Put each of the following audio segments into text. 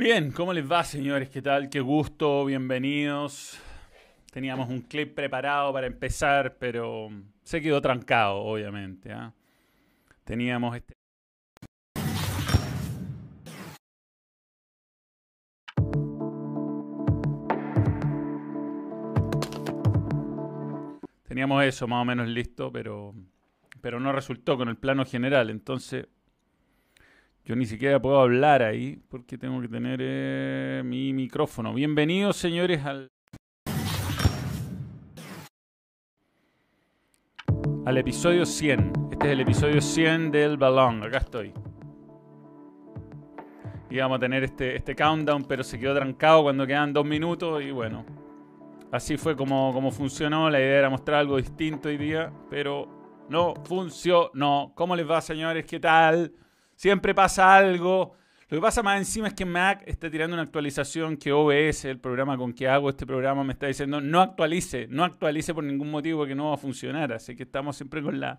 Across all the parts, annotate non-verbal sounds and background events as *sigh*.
Bien, ¿cómo les va, señores? ¿Qué tal? Qué gusto, bienvenidos. Teníamos un clip preparado para empezar, pero se quedó trancado, obviamente. ¿ah? Teníamos este. Teníamos eso más o menos listo, pero, pero no resultó con el plano general. Entonces, yo ni siquiera puedo hablar ahí porque tengo que tener eh, mi micrófono. Bienvenidos, señores, al, al episodio 100. Este es el episodio 100 del balón. Acá estoy. Íbamos a tener este, este countdown, pero se quedó trancado cuando quedan dos minutos y bueno. Así fue como, como funcionó. La idea era mostrar algo distinto hoy día, pero no funcionó. ¿Cómo les va, señores? ¿Qué tal? Siempre pasa algo. Lo que pasa más encima es que Mac está tirando una actualización que OBS, el programa con que hago este programa, me está diciendo no actualice, no actualice por ningún motivo que no va a funcionar. Así que estamos siempre con la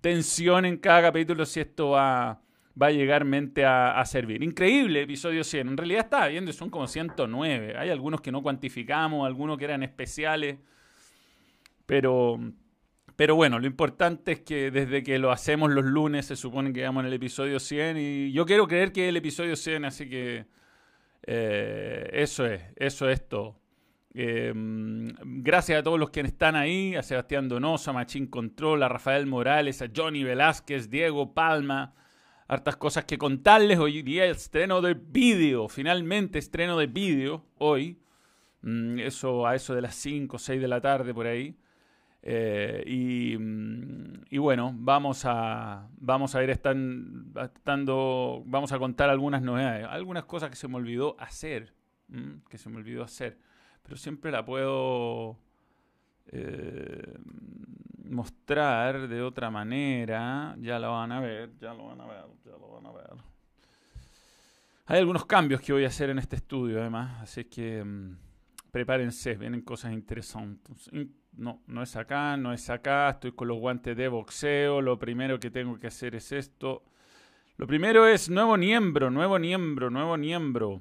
tensión en cada capítulo si esto va, va a llegar mente a, servir. Increíble, episodio 100. En realidad está viendo, son como 109. Hay algunos que no cuantificamos, algunos que eran especiales. Pero pero bueno, lo importante es que desde que lo hacemos los lunes se supone que vamos en el episodio 100 y yo quiero creer que es el episodio 100, así que eh, eso es, eso es todo. Em, gracias a todos los que están ahí, a Sebastián Donoso, a Machín Control, a Rafael Morales, a Johnny Velázquez, Diego Palma, hartas cosas que contarles. Hoy día estreno de vídeo, finalmente estreno de vídeo hoy. Mm, eso a eso de las 5 o 6 de la tarde por ahí. Eh, mm, y, bueno, vamos a, vamos a ir estando, vamos a contar algunas novedades, algunas cosas que se me olvidó hacer, que se me olvidó hacer, pero siempre la puedo eh, mostrar de otra manera, ya la van a ver, ya lo van a ver, ya lo van a ver. Hay algunos cambios que voy a hacer en este estudio además, así que mm, prepárense, vienen cosas interesantes no, no es acá, no es acá, estoy con los guantes de boxeo, lo primero que tengo que hacer es esto. Lo primero es nuevo miembro, nuevo miembro, nuevo miembro.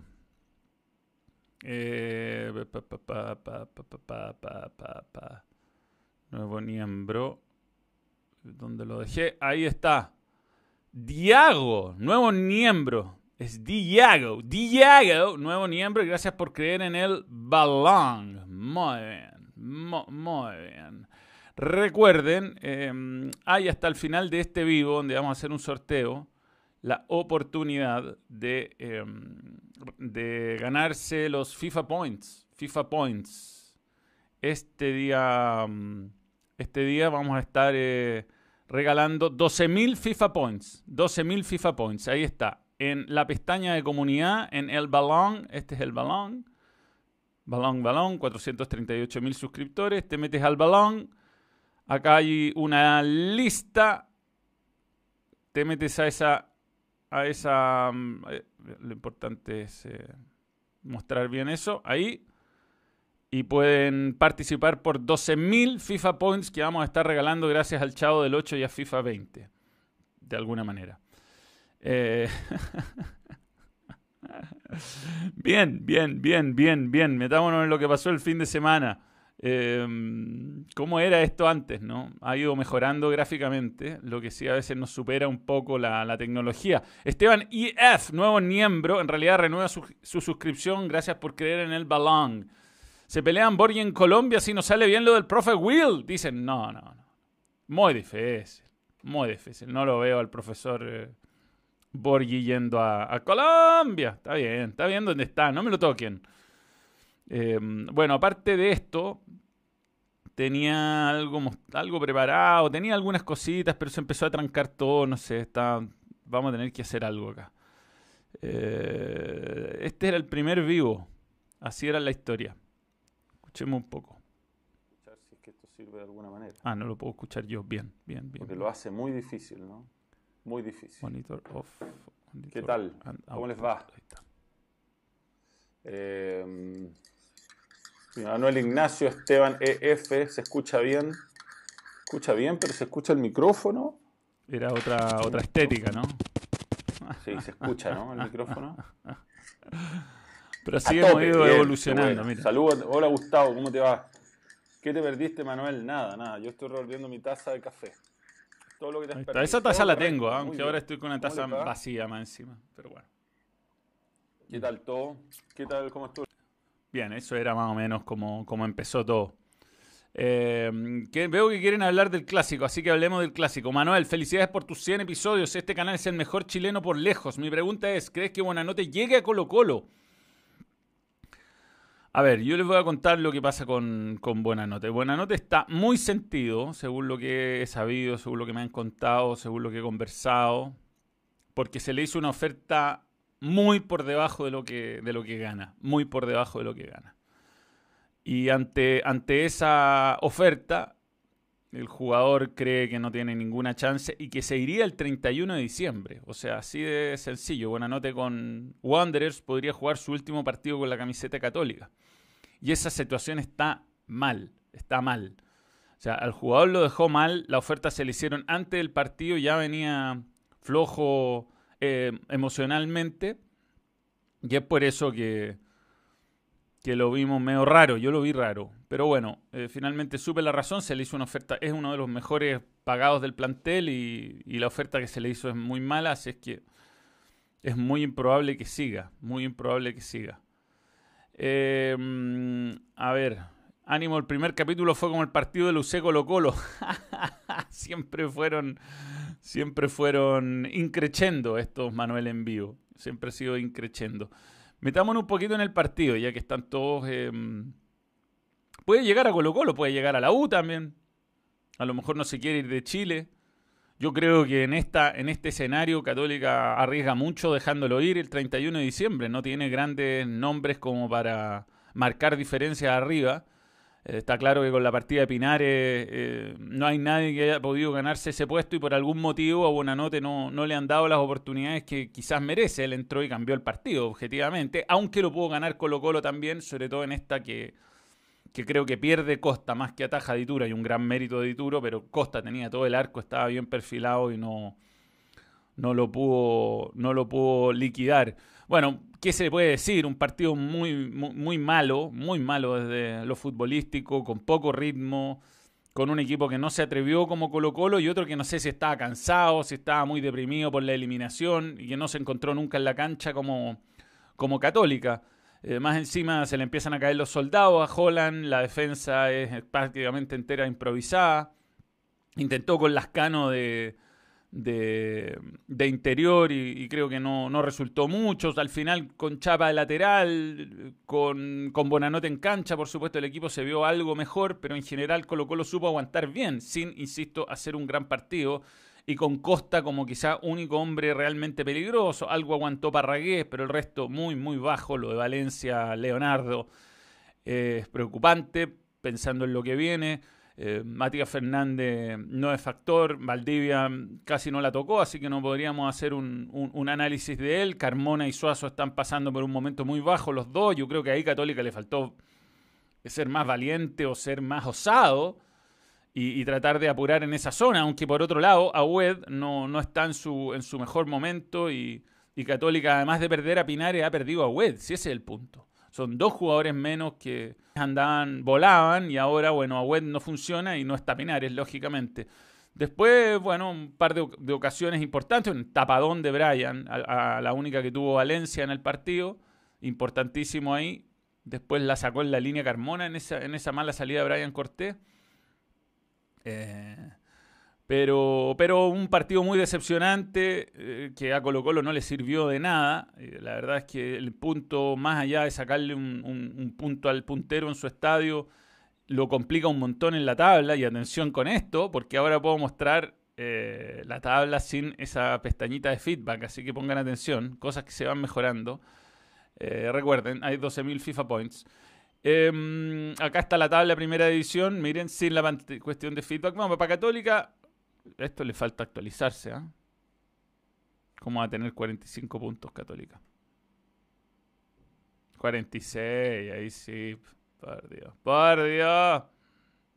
nuevo miembro. ¿Dónde lo dejé? Ahí está. Diago, nuevo miembro. Es Diago. Diago, nuevo miembro. Gracias por creer en el balón. Muy bien. Muy bien. Recuerden, em, hay hasta el final de este vivo, donde vamos a hacer un sorteo, la oportunidad de, em, de ganarse los FIFA Points. FIFA Points. Este día, mm, este día vamos a estar eh, regalando 12.000 FIFA Points. 12.000 FIFA Points. Ahí está. En la pestaña de comunidad, en el balón, este es el balón Balón, balón, 438 mil suscriptores. Te metes al balón. Acá hay una lista. Te metes a esa. A esa mm, eh, lo importante es eh, mostrar bien eso. Ahí. Y pueden participar por 12.000 FIFA Points que vamos a estar regalando gracias al Chavo del 8 y a FIFA 20. De alguna manera. Eh, *laughs* *laughs* Bien, bien, bien, bien, bien. Metámonos en lo que pasó el fin de semana. Em, ¿Cómo era esto antes? ¿no? Ha ido mejorando gráficamente, lo que sí a veces nos supera un poco la, tecnología. Esteban EF, nuevo miembro, en realidad renueva su, suscripción. Gracias por creer en el balón. Se pelean Borgi en Colombia si no sale bien lo del profe Will. Dicen, no, no, no. Muy difícil, muy difícil. No lo veo al profesor. Eh, Borghi yendo a, Colombia. Está bien, está bien donde está, no me lo toquen. Em, bueno, aparte de esto, tenía algo, algo preparado, tenía algunas cositas, pero se empezó a trancar todo, no sé, está, vamos a tener que hacer algo acá. Eh, este era el primer vivo, así era la historia. Escuchemos un poco. Escuchar si es que esto sirve de alguna manera. Ah, no lo puedo escuchar yo, bien, bien, bien. Porque lo hace muy difícil, ¿no? Muy difícil. Monitor off. ¿Qué tal? ¿Cómo les va? Eh, Manuel Ignacio Esteban EF, ¿se escucha bien? Escucha bien, pero se escucha el micrófono. Era otra, otra estética, ¿no? Sí, se escucha, ¿no? El micrófono. Pero así hemos ido evolucionando. Saludos. Hola Gustavo, ¿cómo te va? ¿Qué te perdiste, Manuel? Nada, nada. Yo estoy revolviendo mi taza de café. Todo lo que te Esa taza la tengo, aunque ahora estoy con una taza vacía más encima. Pero bueno. ¿Qué tal todo? ¿Qué tal? ¿Cómo estuvo? Bien, eso era más o menos como, como empezó todo. Eh, veo que quieren hablar del clásico, así que hablemos del clásico. Manuel, felicidades por tus 100 episodios. Este canal es el mejor chileno por lejos. Mi pregunta es, ¿crees que Buenanote llegue a Colo Colo? A ver, yo les voy a contar lo que pasa con, con Buenanote. Buenanote está muy sentido, según lo que he sabido, según lo que me han contado, según lo que he conversado, porque se le hizo una oferta muy por debajo de lo que, de lo que gana, muy por debajo de lo que gana. Y ante, ante esa oferta, el jugador cree que no tiene ninguna chance y que se iría el 31 de diciembre. O sea, así de sencillo. Buena nota con Wanderers podría jugar su último partido con la camiseta católica. Y esa situación está mal, está mal. O sea, al jugador lo dejó mal, la oferta se le hicieron antes del partido, ya venía flojo eh, emocionalmente. Y es por eso que, que lo vimos medio raro, yo lo vi raro. Pero bueno, eh, finalmente supe la razón, se le hizo una oferta, es uno de los mejores pagados del plantel y, la oferta que se le hizo es muy mala, así es que es muy improbable que siga, muy improbable que siga. Em, a ver, ánimo, el primer capítulo fue como el partido de Luce Colo Colo. *laughs* siempre fueron, siempre fueron increchendo estos Manuel en vivo, siempre ha sido increchendo. Metámonos un poquito en el partido, ya que están todos... Em, puede llegar a Colo Colo, puede llegar a la U también. A lo mejor no se quiere ir de Chile. Yo creo que en, esta, en este escenario Católica arriesga mucho dejándolo ir el 31 de diciembre. No tiene grandes nombres como para marcar diferencias arriba. Eh, está claro que con la partida de Pinares eh, no hay nadie que haya podido ganarse ese puesto y por algún motivo a Buenanote no, no le han dado las oportunidades que quizás merece. Él entró y cambió el partido, objetivamente, aunque lo pudo ganar Colo Colo también, sobre todo en esta que, que creo que pierde Costa más que ataja de Ituro. Hay un gran mérito de Ituro, pero Costa tenía todo el arco, estaba bien perfilado y no, no, lo, pudo, no lo pudo liquidar. Bueno, ¿qué se puede decir? Un partido muy, muy, malo, muy malo desde lo futbolístico, con poco ritmo, con un equipo que no se atrevió como Colo Colo y otro que no sé si estaba cansado, si estaba muy deprimido por la eliminación y que no se encontró nunca en la cancha como, como católica. Eh, más encima se le empiezan a caer los soldados a Holland, la defensa es prácticamente entera improvisada. Intentó con Lascano de, de, interior y, creo que no, no, resultó mucho. Al final con Chapa de lateral, con, con Bonanote en cancha, por supuesto el equipo se vio algo mejor, pero en general Colo Colo supo aguantar bien, sin, insisto, hacer un gran partido. Y con Costa como quizá único hombre realmente peligroso. Algo aguantó Parragués, pero el resto muy, muy bajo. Lo de Valencia, Leonardo, eh, es preocupante pensando en lo que viene. Eh, Matías Fernández no es factor, Valdivia casi no la tocó, así que no podríamos hacer un, análisis de él. Carmona y Suazo están pasando por un momento muy bajo los dos. Yo creo que ahí Católica le faltó ser más valiente o ser más osado y, tratar de apurar en esa zona, aunque por otro lado, Agüed no, no está en su, en su mejor momento y, y Católica, además de perder a Pinares, ha perdido a Agüed, si ese es el punto. Son dos jugadores menos que andaban, volaban y ahora, bueno, Agüed no funciona y no está Pinares, lógicamente. Después, bueno, un par de, ocasiones importantes, un tapadón de Brian, a, la única que tuvo Valencia en el partido, importantísimo ahí. Después la sacó en la línea Carmona en esa, en esa mala salida de Brian Cortés. Eh, pero, pero un partido muy decepcionante eh, que a Colo Colo no le sirvió de nada. Eh, la verdad es que el punto, más allá de sacarle un, punto al puntero en su estadio, lo complica un montón en la tabla. Y atención con esto, porque ahora puedo mostrar la tabla sin esa pestañita de feedback. Así que pongan atención, cosas que se van mejorando. recuerden, hay 12.000 FIFA Points. Em, acá está la tabla primera edición. Miren, sin la cuestión de feedback. Vamos, para Católica, esto le falta actualizarse, ¿ah? ¿Cómo va a tener 45 puntos Católica? 46, ahí sí. Por Dios. Por Dios.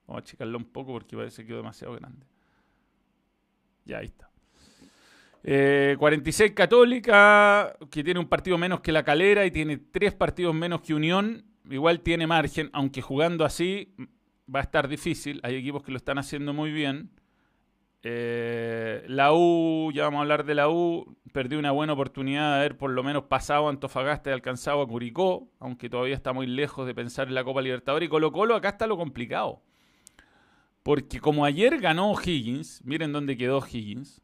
Vamos a achicarlo un poco porque parece que quedó demasiado grande. Ya, ahí está. Eh, 46 Católica, que tiene un partido menos que la Calera y tiene tres partidos menos que Unión. Igual tiene margen, aunque jugando así va a estar difícil. Hay equipos que lo están haciendo muy bien. Eh, la U, ya vamos a hablar de la U, perdió una buena oportunidad de haber por lo menos pasado a Antofagasta y alcanzado a Curicó, aunque todavía está muy lejos de pensar en la Copa Libertadores. Y Colo Colo acá está lo complicado. Porque como ayer ganó Higgins, miren dónde quedó Higgins,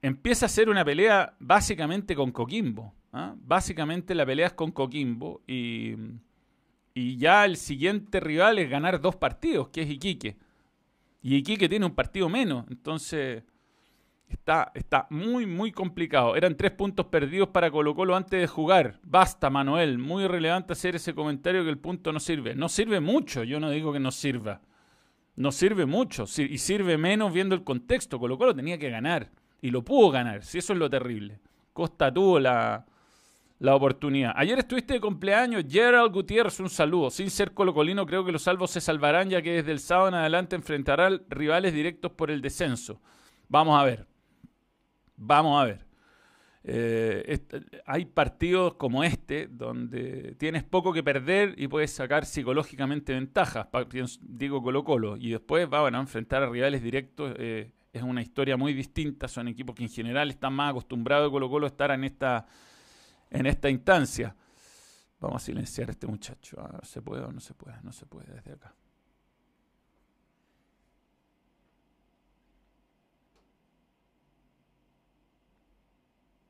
empieza a ser una pelea básicamente con Coquimbo. ¿Ah? Básicamente la pelea es con Coquimbo y, y ya el siguiente rival es ganar dos partidos, que es Iquique. Y Iquique tiene un partido menos, entonces está, está muy, muy complicado. Eran tres puntos perdidos para Colo Colo antes de jugar. Basta, Manuel, muy relevante hacer ese comentario que el punto no sirve. No sirve mucho, yo no digo que no sirva. No sirve mucho y sirve menos viendo el contexto. Colo Colo tenía que ganar y lo pudo ganar, si eso es lo terrible. Costa tuvo la, la oportunidad. Ayer estuviste de cumpleaños, Gerald Gutiérrez, un saludo. Sin ser colocolino, creo que los salvos se salvarán ya que desde el sábado en adelante enfrentarán rivales directos por el descenso. Vamos a ver. Vamos a ver. Eh, hay partidos como este donde tienes poco que perder y puedes sacar psicológicamente ventajas. Digo Colo Colo. Y después van a enfrentar a rivales directos. Eh, es una historia muy distinta. Son equipos que en general están más acostumbrados a Colo Colo a estar en esta en esta instancia. Vamos a silenciar a este muchacho. Ah, ¿Se puede o no se puede? No se puede desde acá.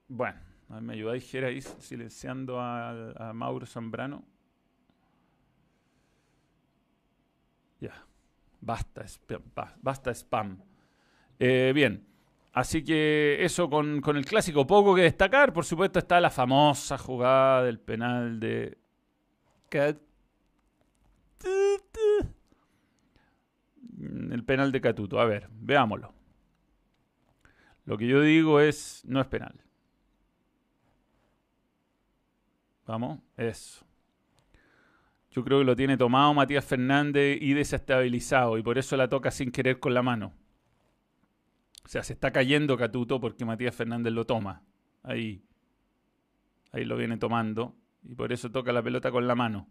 Bueno, me ayudáis, Jera, ahí silenciando a, Mauro Zambrano. Ya, basta, basta spam. Eh, bien, Así que eso con, el clásico. Poco que destacar, por supuesto, está la famosa jugada del penal de. El penal de Catuto. A ver, veámoslo. Lo que yo digo es, no es penal. Vamos, eso. Yo creo que lo tiene tomado Matías Fernández y desestabilizado y por eso la toca sin querer con la mano. O sea, se está cayendo Catuto porque Matías Fernández lo toma. Ahí. Ahí lo viene tomando. Y por eso toca la pelota con la mano.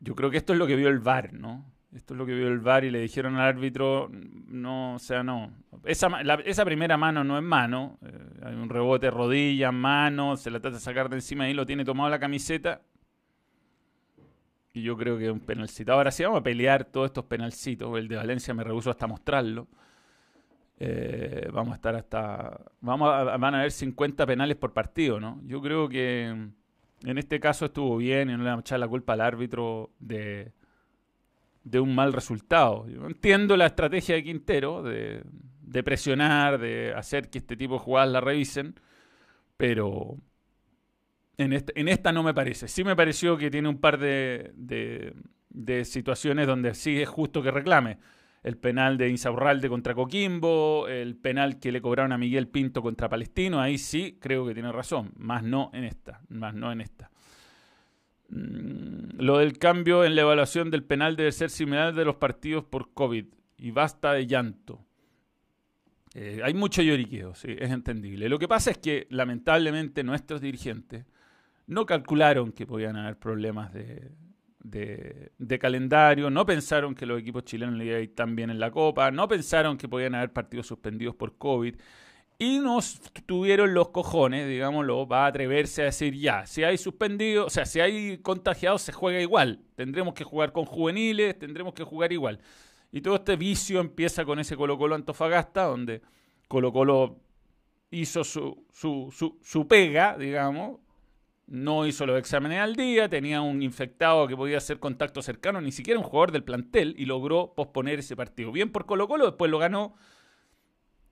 Yo creo que esto es lo que vio el VAR, ¿no? Esto es lo que vio el VAR y le dijeron al árbitro, no, o sea, no. Esa, esa primera mano no es mano. Eh, hay un rebote, rodilla, mano, se la trata de sacar de encima y lo tiene tomado la camiseta. Y yo creo que un penalcito. Ahora sí vamos a pelear todos estos penalcitos. El de Valencia me rehuso hasta mostrarlo. Eh, vamos a estar hasta. Vamos a, van a haber 50 penales por partido, ¿no? Yo creo que en este caso estuvo bien y no le vamos a echar la culpa al árbitro de, de un mal resultado. Yo entiendo la estrategia de Quintero de, de, presionar, de hacer que este tipo de jugadas la revisen, pero en, este, en esta no me parece. Sí me pareció que tiene un par de, de, de situaciones donde sí es justo que reclame el penal de Insaurralde contra Coquimbo, el penal que le cobraron a Miguel Pinto contra Palestino, ahí sí creo que tiene razón, más no en esta, más no en esta. Mm, lo del cambio en la evaluación del penal debe ser similar de los partidos por COVID y basta de llanto. Eh, hay mucho lloriqueo, sí, es entendible. Lo que pasa es que lamentablemente nuestros dirigentes no calcularon que podían haber problemas de, de, calendario, no pensaron que los equipos chilenos le iban a ir tan bien en la Copa, no pensaron que podían haber partidos suspendidos por COVID y nos tuvieron los cojones, digámoslo, va a atreverse a decir ya, si hay suspendido, o sea, si hay contagiados se juega igual, tendremos que jugar con juveniles, tendremos que jugar igual. Y todo este vicio empieza con ese Colo Colo Antofagasta, donde Colo Colo hizo su, su, su, su pega, digamos, no hizo los exámenes al día, tenía un infectado que podía hacer contacto cercano, ni siquiera un jugador del plantel, y logró posponer ese partido. Bien por Colo Colo, después lo ganó.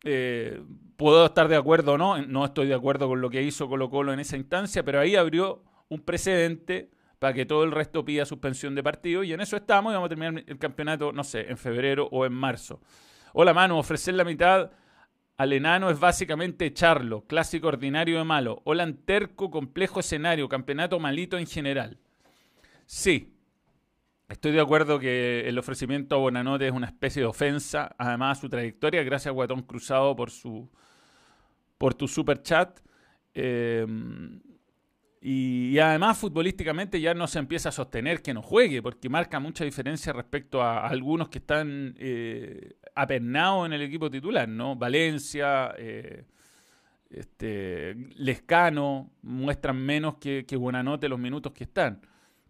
Eh, puedo estar de acuerdo o no, no estoy de acuerdo con lo que hizo Colo Colo en esa instancia, pero ahí abrió un precedente para que todo el resto pida suspensión de partido, y en eso estamos, y vamos a terminar el campeonato, no sé, en febrero o en marzo. Hola, mano, ofrecer la mitad al enano es básicamente echarlo, clásico ordinario de malo. Olan terco, complejo escenario, campeonato malito en general. Sí, estoy de acuerdo que el ofrecimiento a Bonanote es una especie de ofensa, además su trayectoria, gracias a Guatón Cruzado por su, por tu super chat. Eh, y, además futbolísticamente ya no se empieza a sostener que no juegue, porque marca mucha diferencia respecto a, algunos que están eh, apernados en el equipo titular, ¿no? Valencia, eh, este, Lescano, muestran menos que, que Buenanote los minutos que están.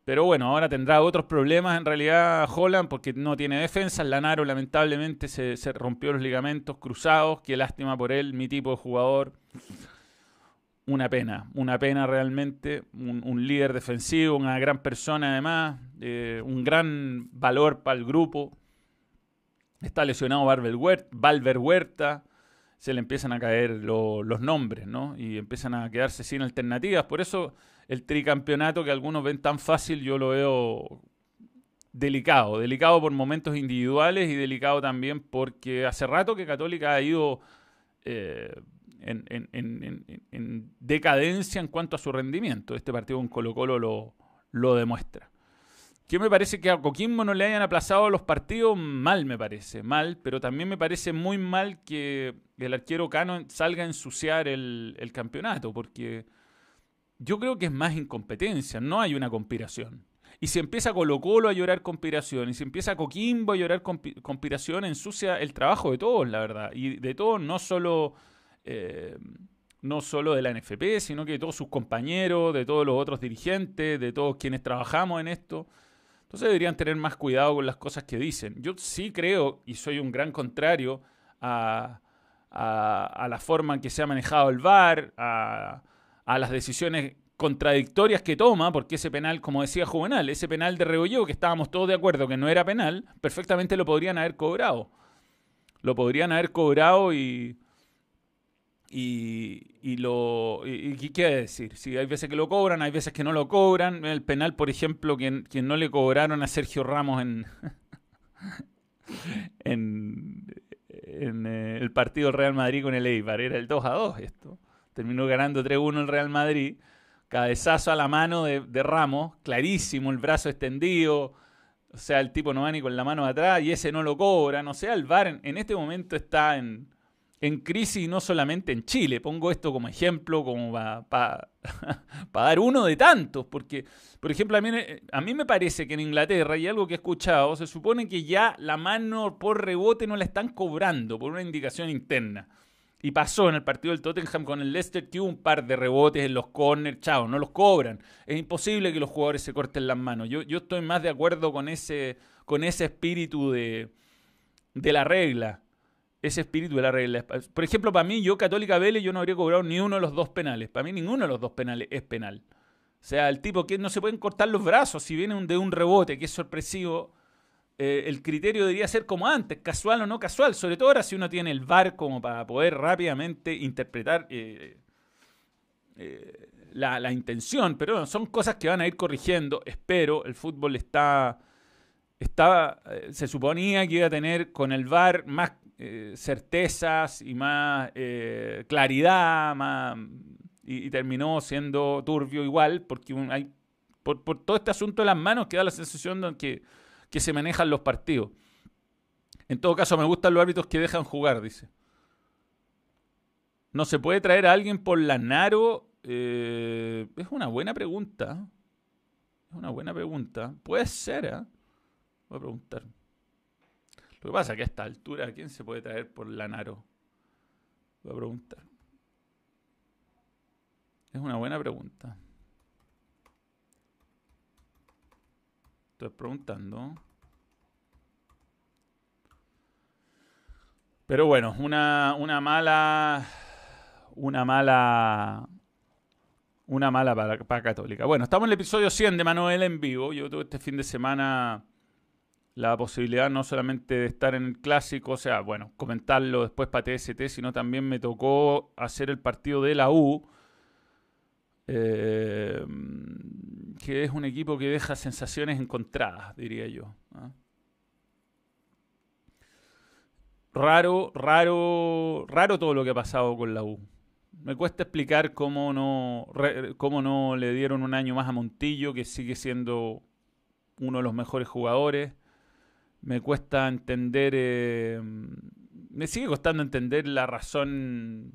Pero bueno, ahora tendrá otros problemas en realidad Holland porque no tiene defensa. Lanaro lamentablemente se, se rompió los ligamentos cruzados. Qué lástima por él, mi tipo de jugador una pena, una pena realmente, un, líder defensivo, una gran persona además, eh, un gran valor para el grupo. Está lesionado Valver Huerta, se le empiezan a caer los nombres, ¿no? Y empiezan a quedarse sin alternativas. Por eso el tricampeonato que algunos ven tan fácil, yo lo veo delicado. Delicado por momentos individuales y delicado también porque hace rato que Católica ha ido... Eh, en, decadencia en cuanto a su rendimiento. Este partido con Colo Colo lo, lo demuestra. Que me parece que a Coquimbo no le hayan aplazado los partidos, mal me parece, mal, pero también me parece muy mal que el arquero Cano salga a ensuciar el, campeonato, porque yo creo que es más incompetencia, no hay una conspiración. Y si empieza Colo Colo a llorar conspiración, y si empieza Coquimbo a llorar conspiración, ensucia el trabajo de todos, la verdad. Y de todos, no solo eh, no solo de la NFP, sino que de todos sus compañeros, de todos los otros dirigentes, de todos quienes trabajamos en esto. Entonces deberían tener más cuidado con las cosas que dicen. Yo sí creo, y soy un gran contrario a, la forma en que se ha manejado el VAR, a, las decisiones contradictorias que toma, porque ese penal, como decía Juvenal, ese penal de Regolló, que estábamos todos de acuerdo que no era penal, perfectamente lo podrían haber cobrado. Lo podrían haber cobrado y, y, y lo. Y, ¿Qué decir? Si hay veces que lo cobran, hay veces que no lo cobran. El penal, por ejemplo, quien, quien no le cobraron a Sergio Ramos en. *laughs* en, en eh, el partido del Real Madrid con el Eibar. Era el 2 a 2 esto. Terminó ganando 3-1 el Real Madrid. Cabezazo a la mano de, de, Ramos, clarísimo, el brazo extendido. O sea, el tipo no va ni con la mano atrás y ese no lo cobran. O sea, el VAR en este momento está en, en crisis no solamente en Chile. Pongo esto como ejemplo, como para *laughs* dar uno de tantos, porque, por ejemplo, a mí, a mí, me parece que en Inglaterra, y algo que he escuchado, se supone que ya la mano por rebote no la están cobrando por una indicación interna. Y pasó en el partido del Tottenham con el Leicester que hubo un par de rebotes en los corners, chao, no los cobran. Es imposible que los jugadores se corten las manos. Yo, yo estoy más de acuerdo con ese, con ese espíritu de, de la regla ese espíritu de la regla. Por ejemplo, para mí, yo, Católica Vélez, yo no habría cobrado ni uno de los dos penales. Para mí, ninguno de los dos penales es penal. O sea, el tipo que no se pueden cortar los brazos si viene de un rebote que es sorpresivo. Eh, el criterio debería ser como antes, casual o no casual. Sobre todo ahora si uno tiene el VAR como para poder rápidamente interpretar eh, eh, la, la, intención. Pero son cosas que van a ir corrigiendo. Espero. El fútbol está. Se suponía que iba a tener con el VAR más eh, certezas y más eh, claridad, más, y, terminó siendo turbio igual, porque hay, por, todo este asunto de las manos que da la sensación de que, que se manejan los partidos. En todo caso, me gustan los árbitros que dejan jugar, dice. ¿No se puede traer a alguien por la Naro? Eh, es una buena pregunta. Es una buena pregunta. Puede ser. Voy a preguntar. Lo pasa que a esta altura, ¿quién se puede traer por Lanaro? Voy a preguntar. Es una buena pregunta. Estoy preguntando. Pero bueno, una, una mala. Una mala. Una mala para, para Católica. Bueno, estamos en el episodio 100 de Manuel en vivo. Yo tuve este fin de semana la posibilidad no solamente de estar en el clásico, o sea, bueno, comentarlo después para TST, sino también me tocó hacer el partido de la U, eh, que es un equipo que deja sensaciones encontradas, diría yo. ¿ah? Raro, raro, raro todo lo que ha pasado con la U. Me cuesta explicar cómo no, cómo no le dieron un año más a Montillo, que sigue siendo uno de los mejores jugadores me cuesta entender, eh, me sigue costando entender la razón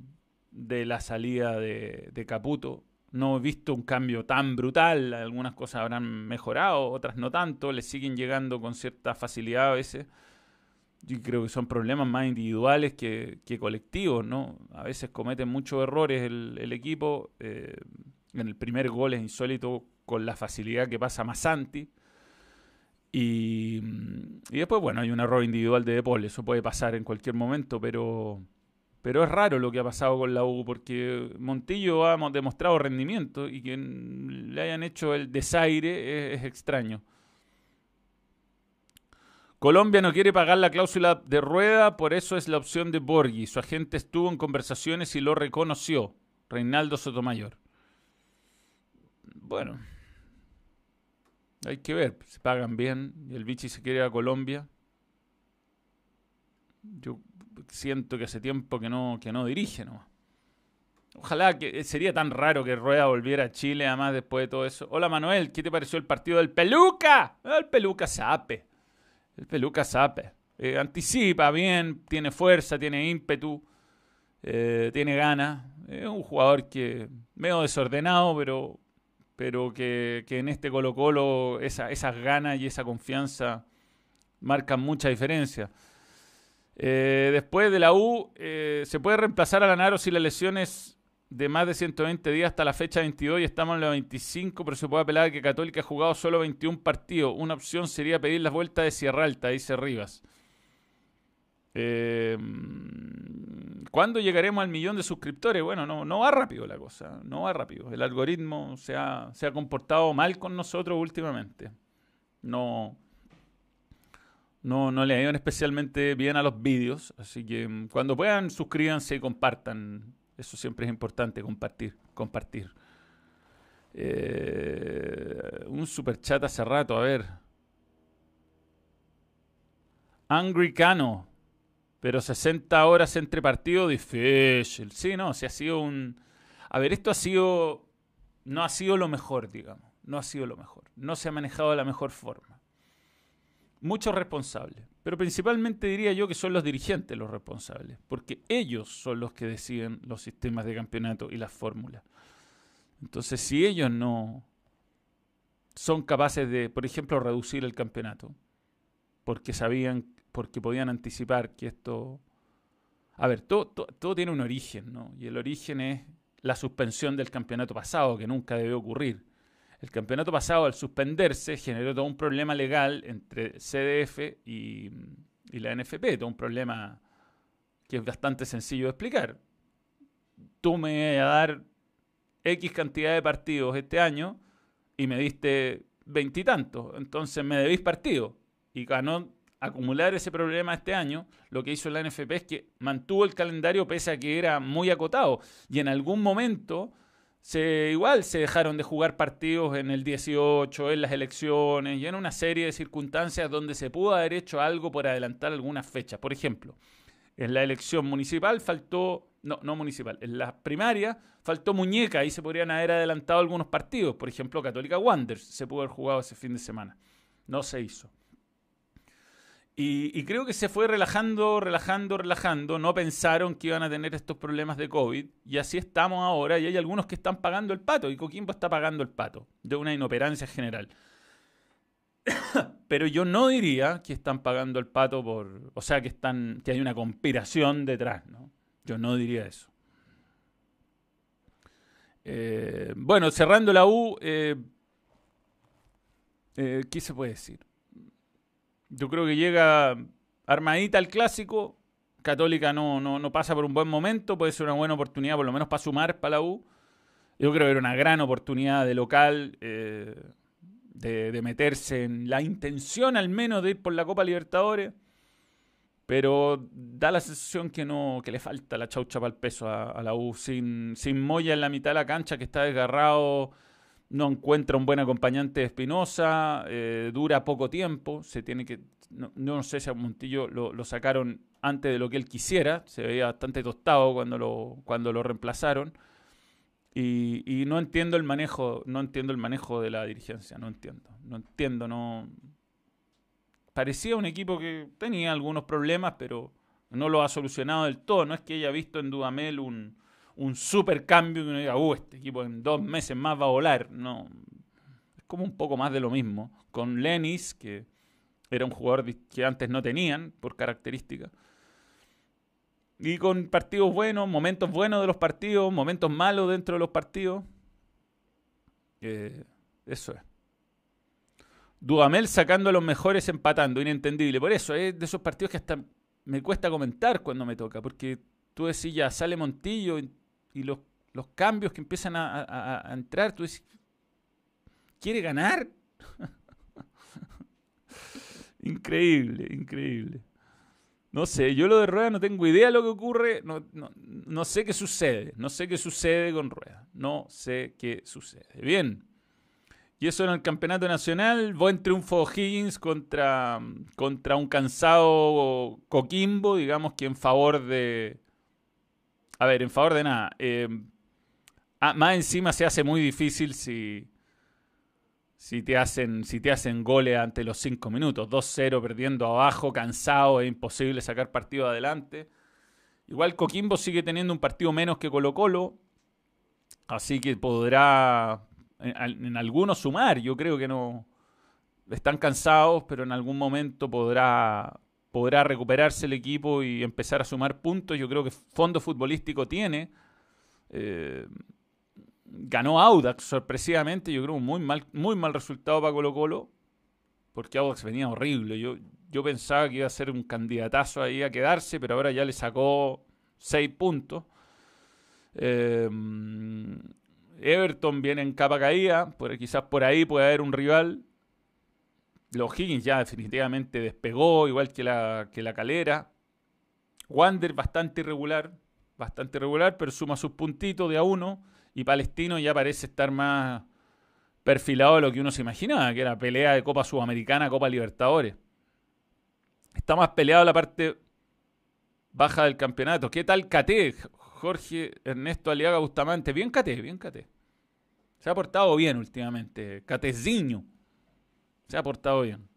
de la salida de, Caputo. No he visto un cambio tan brutal. Algunas cosas habrán mejorado, otras no tanto. Le siguen llegando con cierta facilidad a veces. Yo creo que son problemas más individuales que, colectivos, ¿no? A veces cometen muchos errores el, equipo. Eh, en el primer gol es insólito con la facilidad que pasa Masanti. Y, y después, bueno, hay un error individual de Depol. Eso puede pasar en cualquier momento, pero pero es raro lo que ha pasado con la U, porque Montillo ha demostrado rendimiento y que le hayan hecho el desaire es, extraño. Colombia no quiere pagar la cláusula de rueda, por eso es la opción de Borghi. Su agente estuvo en conversaciones y lo reconoció. Reinaldo Sotomayor. Bueno, hay que ver. Se pagan bien y el bichi se quiere a Colombia. Yo siento que hace tiempo que no, que no dirige ¿no? Ojalá que sería tan raro que Rueda volviera a Chile, además después de todo eso. Hola Manuel, ¿qué te pareció el partido del Peluca? El Peluca sape. El Peluca sape. Eh, anticipa bien, tiene fuerza, tiene ímpetu, eh, tiene ganas. Es un jugador que medio desordenado, pero, pero que, que en este Colo Colo esa, esas ganas y esa confianza marcan mucha diferencia. Eh, después de la U, eh, se puede reemplazar a Lanaro si la lesión es de más de 120 días hasta la fecha 22 y estamos en la 25, pero se puede apelar que Católica ha jugado solo 21 partidos. Una opción sería pedir las vueltas de Sierra Alta, dice Rivas. Eh, ¿Cuándo llegaremos al millón de suscriptores? Bueno, no, no va rápido la cosa, no va rápido. El algoritmo se ha, se ha comportado mal con nosotros últimamente. No, no, no le ido especialmente bien a los vídeos, así que mm, cuando puedan suscríbanse y compartan. Eso siempre es importante, compartir, compartir. Eh, un super chat hace rato, a ver. Angry Cano. Pero 60 horas entre partidos, difícil. Sí, no, se ha sido un... A ver, esto ha sido... No ha sido lo mejor, digamos. No ha sido lo mejor. No se ha manejado de la mejor forma muchos responsables. Pero principalmente diría yo que son los dirigentes los responsables, porque ellos son los que deciden los sistemas de campeonato y las fórmulas. Entonces, si ellos no son capaces de, por ejemplo, reducir el campeonato, porque sabían, porque podían anticipar que esto... A ver, todo, todo, tiene un origen, ¿no? Y el origen es la suspensión del campeonato pasado, que nunca debe ocurrir. El campeonato pasado, al suspenderse, generó todo un problema legal entre CDF y, la NFP, todo un problema que es bastante sencillo de explicar. Tú me vas a dar X cantidad de partidos este año y me diste veintitantos, entonces me debís partido. Y ganó acumular ese problema este año, lo que hizo la NFP es que mantuvo el calendario pese a que era muy acotado. Y en algún momento se, igual se dejaron de jugar partidos en el 18, en las elecciones y en una serie de circunstancias donde se pudo haber hecho algo por adelantar algunas fechas. Por ejemplo, en la elección municipal faltó, no, no municipal, en la primaria faltó muñeca y se podrían haber adelantado algunos partidos. Por ejemplo, Católica Wanderers se pudo haber jugado ese fin de semana. No se hizo. Y, creo que se fue relajando, relajando, relajando. No pensaron que iban a tener estos problemas de COVID. Y así estamos ahora. Y hay algunos que están pagando el pato. Y Coquimbo está pagando el pato. De una inoperancia general. *coughs* Pero yo no diría que están pagando el pato por. O sea, que, están, que hay una conspiración detrás. ¿no? Yo no diría eso. Eh, bueno, cerrando la U. Eh, eh, ¿Qué se puede decir? Yo creo que llega armadita al clásico. Católica no, no, pasa por un buen momento. Puede ser una buena oportunidad, por lo menos para sumar para la U. Yo creo que era una gran oportunidad de local eh, de, meterse en la intención, al menos, de ir por la Copa Libertadores. Pero da la sensación que no que le falta la chaucha para el peso a, la U. Sin, sin Moya en la mitad de la cancha, que está desgarrado no encuentra un buen acompañante de Espinosa, eh, dura poco tiempo, se tiene que, no, sé si a Montillo lo, sacaron antes de lo que él quisiera, se veía bastante tostado cuando lo, cuando lo reemplazaron. Y, no entiendo el manejo, no entiendo el manejo de la dirigencia, no entiendo, no entiendo, no. Parecía un equipo que tenía algunos problemas, pero no lo ha solucionado del todo. No es que haya visto en Dudamel un, un super cambio que uno diga, uh, este equipo en dos meses más va a volar. No, es como un poco más de lo mismo. Con Lenis, que era un jugador que antes no tenían por características. Y con partidos buenos, momentos buenos de los partidos, momentos malos dentro de los partidos. Eh, eso es. Duamel sacando a los mejores empatando, inentendible. Por eso es de esos partidos que hasta me cuesta comentar cuando me toca, porque tú decís ya, sale Montillo y, los, cambios que empiezan a, entrar, tú decís, ¿quiere ganar? *laughs* increíble, increíble. No sé, yo lo de Rueda no tengo idea de lo que ocurre, no, no, sé qué sucede, no sé qué sucede con Rueda, no sé qué sucede. Bien, y eso en el campeonato nacional, buen triunfo Higgins contra, contra un cansado Coquimbo, digamos que en favor de... A ver, en favor de nada. Eh, ah, más encima se hace muy difícil si si te hacen, si te hacen goles ante los 5 minutos. 2-0 perdiendo abajo, cansado, es imposible sacar partido adelante. Igual Coquimbo sigue teniendo un partido menos que Colo Colo. Así que podrá en, algunos sumar. Yo creo que no. Están cansados, pero en algún momento podrá, podrá recuperarse el equipo y empezar a sumar puntos. Yo creo que fondo futbolístico tiene. Eh, ganó Audax sorpresivamente, yo creo un muy mal, muy mal resultado para Colo Colo, porque Audax venía horrible. Yo, yo pensaba que iba a ser un candidatazo ahí a quedarse, pero ahora ya le sacó 6 puntos. Em, Everton viene en capa caída, quizás por ahí puede haber un rival. Los Higgins ya definitivamente despegó, igual que la, que la calera. Wander bastante irregular, bastante irregular, pero suma sus puntitos de a uno y Palestino ya parece estar más perfilado de lo que uno se imaginaba, que era pelea de Copa Sudamericana, Copa Libertadores. Está más peleado la parte baja del campeonato. ¿Qué tal Cate? Jorge Ernesto Aliaga Bustamante. Bien Cate, bien Cate. Se ha portado bien últimamente. Cateziño. Se ha portado bien.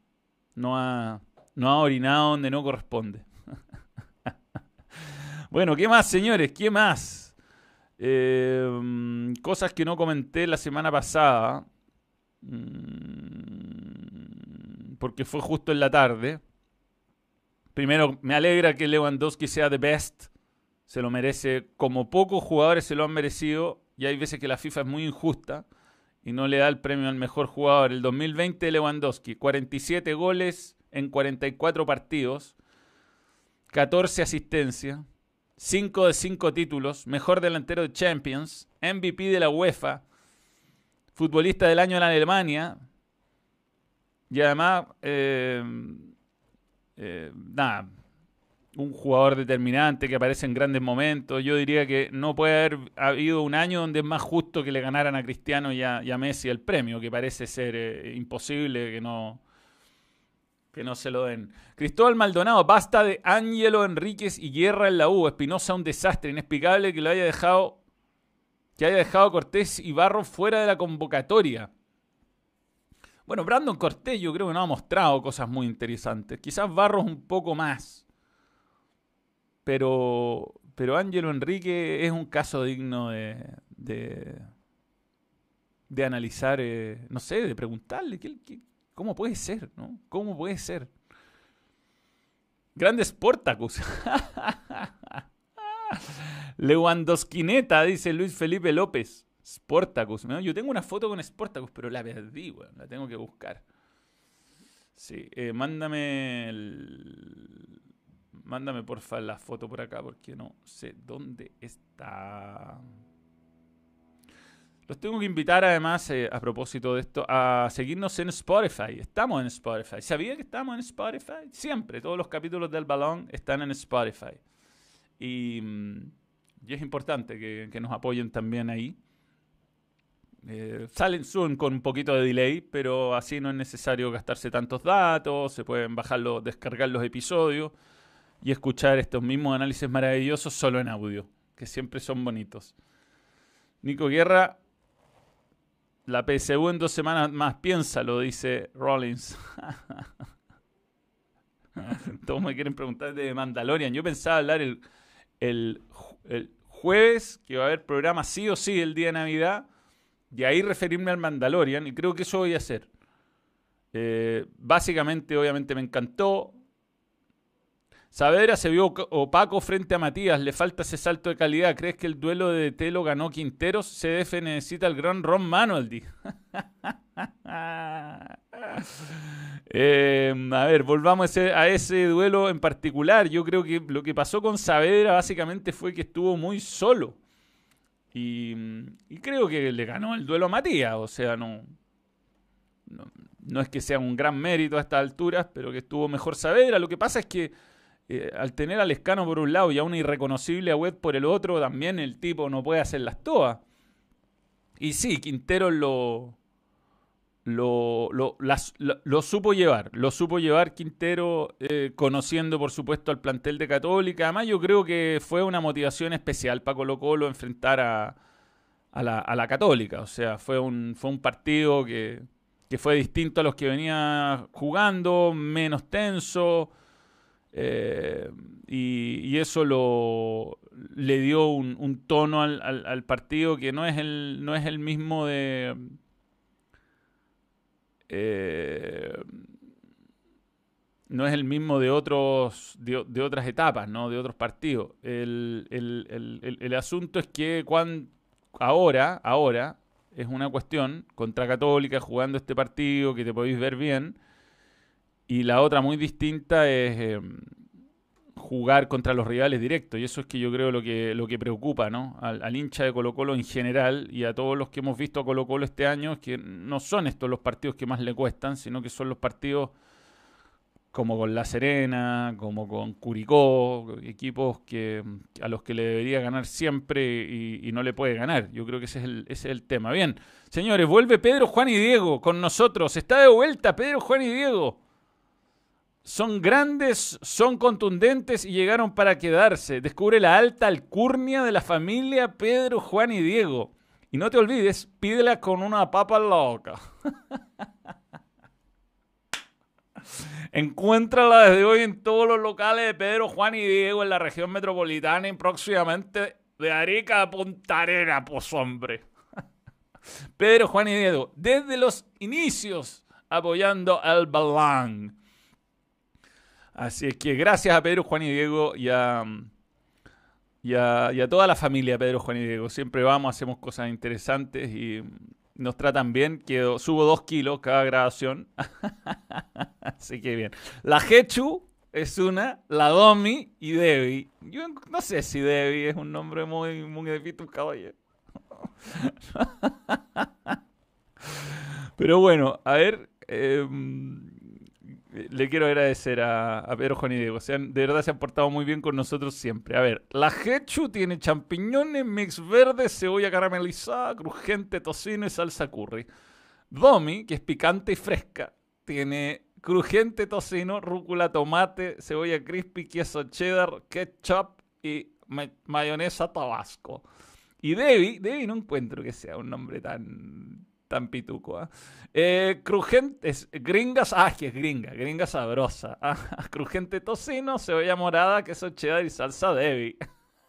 No ha, no ha orinado donde no corresponde. *laughs* bueno, ¿qué más, señores? ¿Qué más? Eh, cosas que no comenté la semana pasada. Mm, porque fue justo en la tarde. Primero, me alegra que Lewandowski sea the best. Se lo merece. Como pocos jugadores se lo han merecido. Y hay veces que la FIFA es muy injusta. Y no le da el premio al mejor jugador. El 2020 Lewandowski. 47 goles en 44 partidos. 14 asistencias. 5 de 5 títulos, mejor delantero de Champions, MVP de la UEFA, futbolista del año en Alemania. Y además, eh, eh, nada, un jugador determinante que aparece en grandes momentos. Yo diría que no puede haber habido un año donde es más justo que le ganaran a Cristiano y a, Messi el premio, que parece ser eh, imposible que no, que no se lo den. Cristóbal Maldonado, basta de Ángelo Enríquez y guerra en la U. Espinosa, un desastre inexplicable que lo haya dejado. Que haya dejado Cortés y Barro fuera de la convocatoria. Bueno, Brandon Cortés yo creo que no ha mostrado cosas muy interesantes. Quizás Barros un poco más. Pero, pero Ángelo Enrique es un caso digno de, de, de analizar, eh, no sé, de preguntarle. ¿qué, qué, ¿Cómo puede ser? ¿no? ¿Cómo puede ser? Grande Sportacus. *laughs* Lewandowskineta, dice Luis Felipe López. Sportacus. Yo tengo una foto con Sportacus, pero la perdí. La tengo que buscar. Sí, eh, mándame el... Mándame porfa la foto por acá porque no sé dónde está. Los tengo que invitar además, eh, a propósito de esto, a seguirnos en Spotify. Estamos en Spotify. ¿Sabía que estamos en Spotify? Siempre, todos los capítulos del balón están en Spotify. Y, mm, es importante que, nos apoyen también ahí. Eh, salen, suben con un poquito de delay, pero así no es necesario gastarse tantos datos, se pueden bajarlo, descargar los episodios y escuchar estos mismos análisis maravillosos solo en audio, que siempre son bonitos. Nico Guerra la PSU en dos semanas más, piénsalo, dice Rollins. *laughs* Todos me quieren preguntar de Mandalorian. Yo pensaba hablar el, el, jueves, que va a haber programa sí o sí el día de Navidad, y ahí referirme al Mandalorian, y creo que eso voy a hacer. Eh, básicamente, obviamente me encantó. Saavedra se vio opaco frente a Matías, le falta ese salto de calidad. ¿Crees que el duelo de Telo ganó Quinteros? CDF necesita el gran Ron Manuel. *laughs* eh, a ver, volvamos a ese, duelo en particular. Yo creo que lo que pasó con Saavedra básicamente fue que estuvo muy solo. Y, creo que le ganó el duelo a Matías. O sea, no, no, es que sea un gran mérito a estas alturas, pero que estuvo mejor Saavedra. Lo que pasa es que eh, al tener al Escano por un lado y a un irreconocible a Web por el otro, también el tipo no puede hacer las toas. Y sí, Quintero lo, lo, lo, supo llevar, lo supo llevar Quintero, eh, conociendo por supuesto al plantel de Católica. Además, yo creo que fue una motivación especial para Colo Colo enfrentar a, a, la, a la, Católica. O sea, fue un, fue un partido que, que fue distinto a los que venía jugando, menos tenso. Eh, y, eso lo, le dio un, tono al, partido que no es el, no es el mismo de... Eh, no es el mismo de otros de, otras etapas, ¿no? de otros partidos. El, el asunto es que cuando, ahora, ahora, es una cuestión contra Católica jugando este partido que te podéis ver bien y la otra muy distinta es em, jugar contra los rivales directos. Y eso es que yo creo lo que, lo que preocupa ¿no? Al, hincha de Colo Colo en general y a todos los que hemos visto a Colo Colo este año, que no son estos los partidos que más le cuestan, sino que son los partidos como con La Serena, como con Curicó, equipos que, a los que le debería ganar siempre y, no le puede ganar. Yo creo que ese es, el, ese es el tema. Bien, señores, vuelve Pedro, Juan y Diego con nosotros. Está de vuelta Pedro, Juan y Diego son grandes, son contundentes y llegaron para quedarse. Descubre la alta alcurnia de la familia Pedro, Juan y Diego. Y no te olvides, pídela con una papa loca. *laughs* Encuéntrala desde hoy en todos los locales de Pedro, Juan y Diego en la región metropolitana y próximamente de Arica a Punta Arena, pues hombre. *laughs* Pedro, Juan y Diego, desde los inicios apoyando al Balán. Así es que gracias a Pedro, Juan y Diego y a, toda la familia Pedro, Juan y Diego. Siempre vamos, hacemos cosas interesantes y nos tratan bien. Quedo, subo dos kilos cada grabación. *laughs* Así que bien. La Hechu es una, la Domi y Debbie. Yo no sé si Debbie es un nombre muy, muy de un caballero. *laughs* Pero bueno, a ver. Em, le quiero agradecer a, Pedro, Juan y Diego. de verdad se han portado muy bien con nosotros siempre. A ver, la Hechu tiene champiñones, mix verde, cebolla caramelizada, crujiente, tocino y salsa curry. Domi, que es picante y fresca, tiene crujiente tocino, rúcula, tomate, cebolla crispy, queso cheddar, ketchup y mayonesa tabasco. Y Debbie, Debbie no encuentro que sea un nombre tan tan pituco. ¿ah? Eh, crujentes, gringas, ah, que es gringa, gringa sabrosa. *laughs* Ah, crujente tocino, cebolla morada, queso cheddar y salsa Debbie.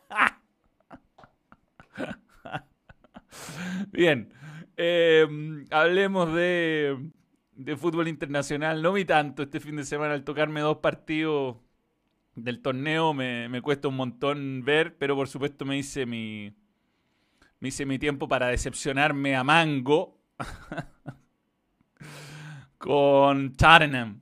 *laughs* Bien, em, hablemos de, de fútbol internacional. No vi tanto este fin de semana al tocarme dos partidos del torneo. Me, me cuesta un montón ver, pero por supuesto me hice mi, me hice mi tiempo para decepcionarme a Mango *laughs* con Tottenham.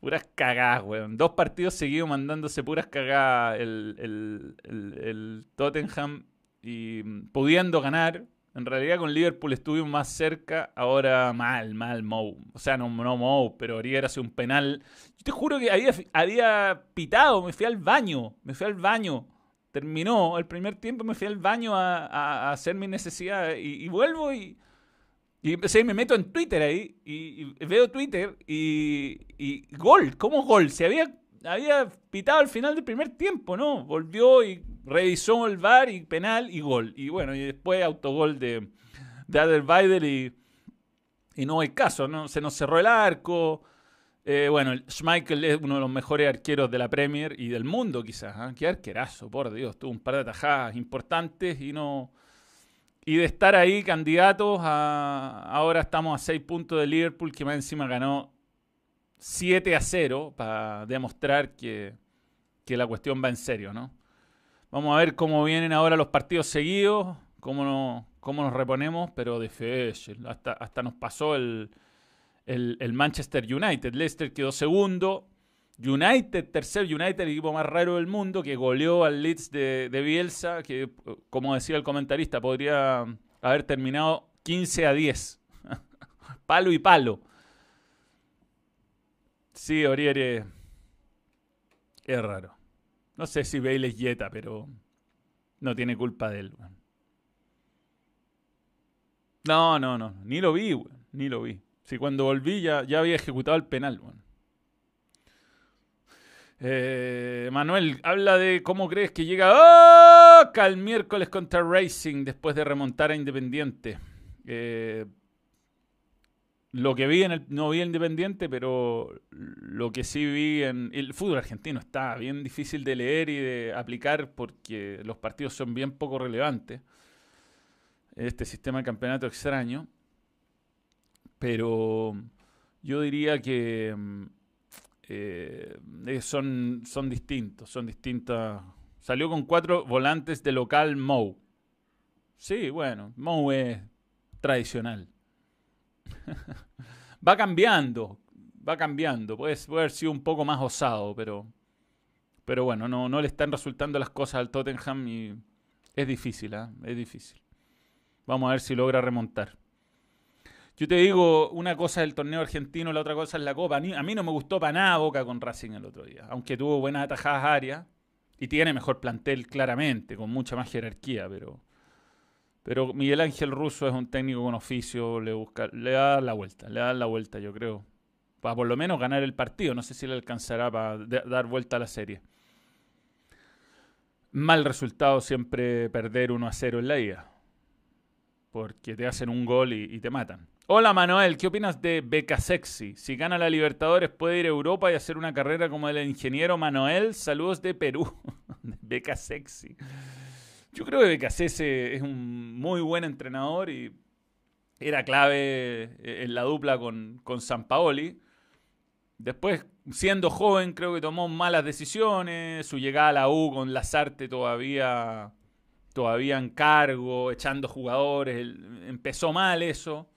Puras cagadas, weón. Dos partidos seguidos mandándose puras cagadas el, el, Tottenham y pudiendo ganar. En realidad con Liverpool estuvimos más cerca, ahora mal, mal, Mou. O sea, no, no Mou, pero era hace un penal. Yo te juro que había, había pitado, me fui al baño, me fui al baño terminó el primer tiempo, me fui al baño a, hacer mi necesidad y, vuelvo y, y me meto en Twitter ahí y, veo Twitter y, gol, ¿cómo gol? Se había, había pitado al final del primer tiempo, ¿no? Volvió y revisó el VAR y penal y gol. Y bueno, y después autogol de, de Adelweider y, y no hay caso, ¿no? Se nos cerró el arco. Eh, bueno, Schmeichel es uno de los mejores arqueros de la Premier y del mundo, quizás. ¿ah? Qué arquerazo, por Dios. Tuvo un par de atajadas importantes y no. Y de estar ahí candidatos a. Ahora estamos a 6 puntos de Liverpool, que más encima ganó 7 a 0 para demostrar que, que la cuestión va en serio, ¿no? Vamos a ver cómo vienen ahora los partidos seguidos, cómo, cómo nos reponemos, pero de fe, hasta, hasta nos pasó el, el, Manchester United. Leicester quedó segundo. United, tercer United, el equipo más raro del mundo, que goleó al Leeds de, Bielsa, que como decía el comentarista, podría haber terminado 15 a 10. *laughs* palo y palo. Sí, Oriere es raro. No sé si Bale es Yeta, pero no tiene culpa de él. No, no, no. Ni lo vi, Ni lo vi. Si cuando volví ya, había ejecutado el penal. Eh, Manuel, habla de cómo crees que llega ¡Oh! el miércoles contra Racing después de remontar a Independiente. Eh, lo que vi en el, no vi en Independiente, pero lo que sí vi en el fútbol argentino está bien difícil de leer y de aplicar porque los partidos son bien poco relevantes. Este sistema de campeonato extraño. Pero yo diría que mm, eh, son, son distintos, son distintas. Salió con cuatro volantes de local Mou. Sí, bueno, Mou es tradicional. *laughs* va cambiando, va cambiando. Puede, haber sido un poco más osado, pero, pero bueno, no, no le están resultando las cosas al Tottenham y es difícil, ¿eh? es difícil. Vamos a ver si logra remontar. Yo te digo, una cosa del torneo argentino, la otra cosa es la Copa. A mí, no me gustó para nada Boca con Racing el otro día, aunque tuvo buenas atajadas áreas y tiene mejor plantel claramente, con mucha más jerarquía, pero, pero Miguel Ángel Russo es un técnico con oficio, le, busca, le da la vuelta, le da la vuelta, yo creo, para por lo menos ganar el partido. No sé si le alcanzará para dar vuelta a la serie. Mal resultado siempre perder 1 a 0 en la ida, porque te hacen un gol y te matan. Hola Manuel, ¿qué opinas de Beca Sexy? Si gana la Libertadores puede ir a Europa y hacer una carrera como el ingeniero Manuel. Saludos de Perú. *laughs* Beca Sexy. Yo creo que Beca Sexy es un muy buen entrenador y era clave eh, en la dupla con, con San Paoli. Después, siendo joven, creo que tomó malas decisiones. Su llegada a la U con Lazarte todavía, todavía en cargo, echando jugadores. Empezó mal eso.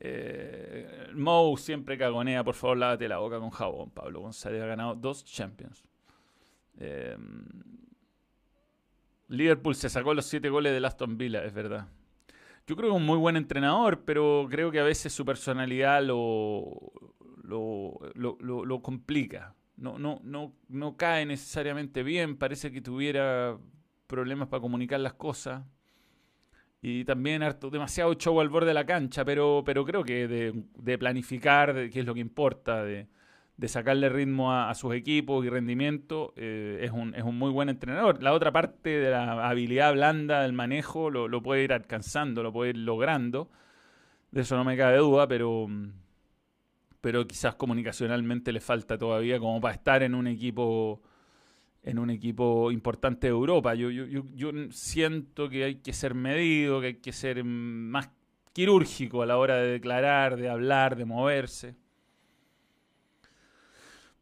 Eh, siempre cagonea, por favor, lávate la boca con jabón. Pablo González ha ganado dos Champions. Eh, Liverpool se sacó los siete goles de Aston Villa, es verdad. Yo creo que es un muy buen entrenador, pero creo que a veces su personalidad lo, lo, lo, complica. No, no, no, no cae necesariamente bien, parece que tuviera problemas para comunicar las cosas. Y también harto, demasiado show al borde de la cancha, pero, pero creo que de, planificar, de, que es lo que importa, de, sacarle ritmo a, sus equipos y rendimiento, eh, es, un, es, un, muy buen entrenador. La otra parte de la habilidad blanda del manejo lo, lo, puede ir alcanzando, lo puede ir logrando. De eso no me cabe duda, pero, pero quizás comunicacionalmente le falta todavía como para estar en un equipo en un equipo importante de Europa. Yo, siento que hay que ser medido, que hay que ser más quirúrgico a la hora de declarar, de hablar, de moverse.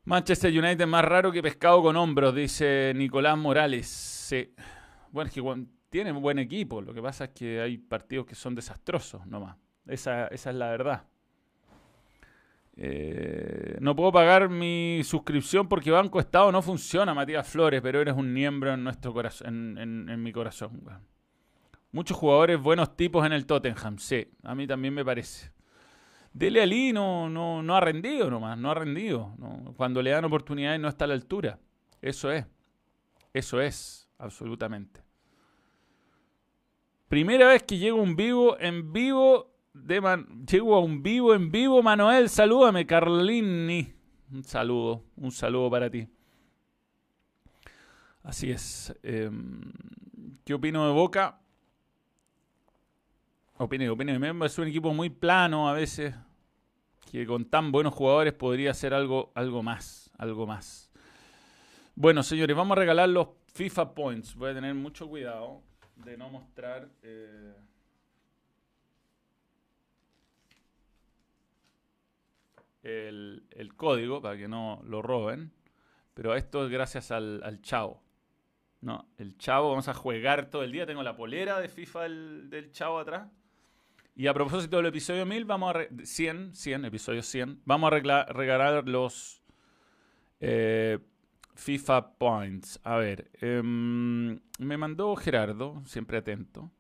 Manchester United más raro que pescado con hombros, dice Nicolás Morales. Bueno, es que tiene buen equipo, lo que pasa es que hay partidos que son desastrosos nomás. Esa, esa es la verdad. Eh, no puedo pagar mi suscripción porque Banco Estado no funciona, Matías Flores, pero eres un miembro en nuestro corazón, en, mi corazón. Muchos jugadores buenos tipos en el Tottenham, sí, a mí también me parece. Dele Ali no, no, no ha rendido nomás, no ha rendido. Cuando le dan oportunidades no está a la altura. Eso es. Eso es, absolutamente. Primera vez que llego un vivo en vivo llego a un vivo en vivo, Manuel, salúdame, Carlini. Un saludo, un saludo para ti. Así es. Em, ¿Qué opino de Boca? Opine, opine. Es un equipo muy plano a veces. que con tan buenos jugadores podría ser algo, algo más, algo más. Bueno, señores, vamos a regalar los FIFA Points. Voy a tener mucho cuidado de no mostrar... Eh, el, código para que no lo roben. Pero esto es gracias al, Chavo. No, el Chavo, vamos a jugar todo el día. Tengo la polera de FIFA del, Chavo atrás. Y a propósito del episodio 1000, vamos a 100, 100, episodio 100, vamos a regalar los eh, FIFA Points. A ver, em, me mandó Gerardo, siempre atento,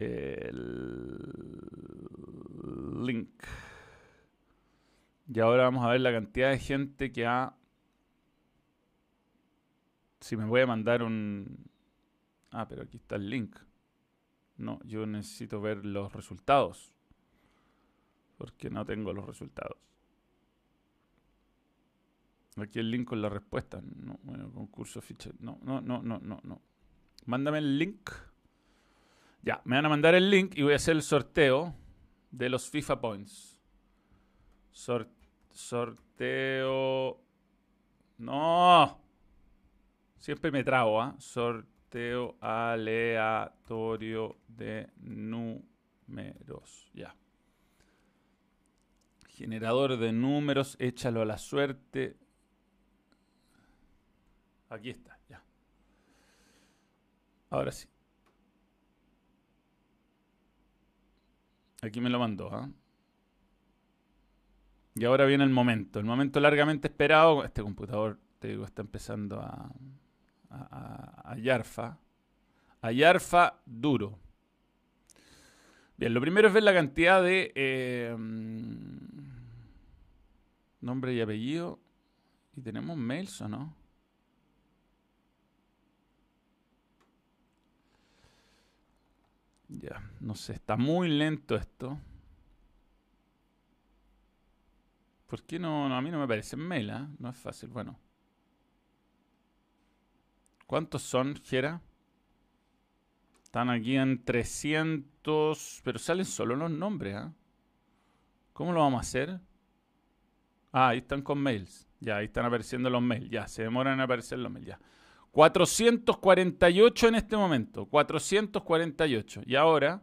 el link. Y ahora vamos a ver la cantidad de gente que ha... Si me voy a mandar un... Ah, pero aquí está el link. No, yo necesito ver los resultados. Porque no tengo los resultados. Aquí el link con la respuesta. No, bueno, concurso ficha. No, no, no, no, no, no. Mándame el link. Ya, me van a mandar el link y voy a hacer el sorteo de los FIFA Points. Sorteo Sorteo. No. Siempre me trago, ¿ah? Sorteo aleatorio de números. Ya. Generador de números, échalo a la suerte. Aquí está, ya. Ahora sí. Aquí me lo mandó, ¿ah? Y ahora viene el momento, el momento largamente esperado. Este computador, te digo, está empezando a, a, a, Yarfa. A Yarfa duro. Bien, lo primero es ver la cantidad de eh, nombre y apellido. ¿Y tenemos mails o no? Ya, no sé, está muy lento esto. ¿Por qué no, A mí no me parece Mela. No es fácil. Bueno. ¿Cuántos son, Jera? Están aquí en 300... Pero salen solo los nombres, ¿ah? ¿Cómo lo vamos a hacer? Ah, ahí están con mails. Ya, ahí están apareciendo los mails. Ya, se demoran en aparecer los mails. Ya. 448 en este momento. 448. Y ahora